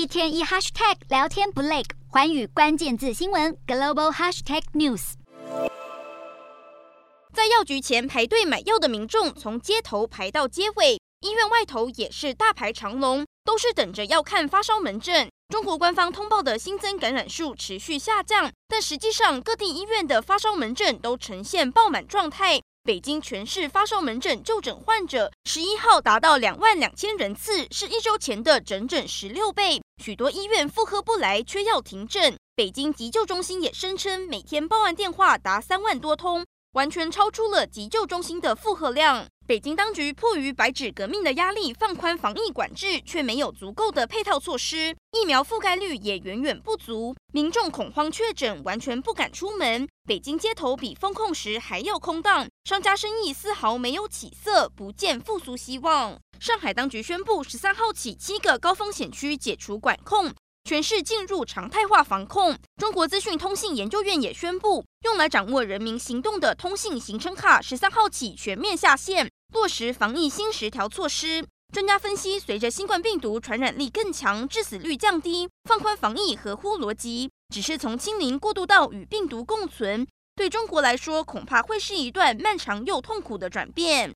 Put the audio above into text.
一天一 hashtag 聊天不累，环宇关键字新闻 global hashtag news。在药局前排队买药的民众，从街头排到街尾，医院外头也是大排长龙，都是等着要看发烧门诊。中国官方通报的新增感染数持续下降，但实际上各地医院的发烧门诊都呈现爆满状态。北京全市发烧门诊就诊患者，十一号达到两万两千人次，是一周前的整整十六倍。许多医院负荷不来，却要停诊。北京急救中心也声称，每天报案电话达三万多通，完全超出了急救中心的负荷量。北京当局迫于白纸革命的压力，放宽防疫管制，却没有足够的配套措施，疫苗覆盖率也远远不足，民众恐慌确诊，完全不敢出门。北京街头比封控时还要空荡，商家生意丝毫没有起色，不见复苏希望。上海当局宣布，十三号起七个高风险区解除管控。全市进入常态化防控。中国资讯通信研究院也宣布，用来掌握人民行动的通信行程卡，十三号起全面下线，落实防疫新十条措施。专家分析，随着新冠病毒传染力更强，致死率降低，放宽防疫合乎逻辑。只是从清零过渡到与病毒共存，对中国来说，恐怕会是一段漫长又痛苦的转变。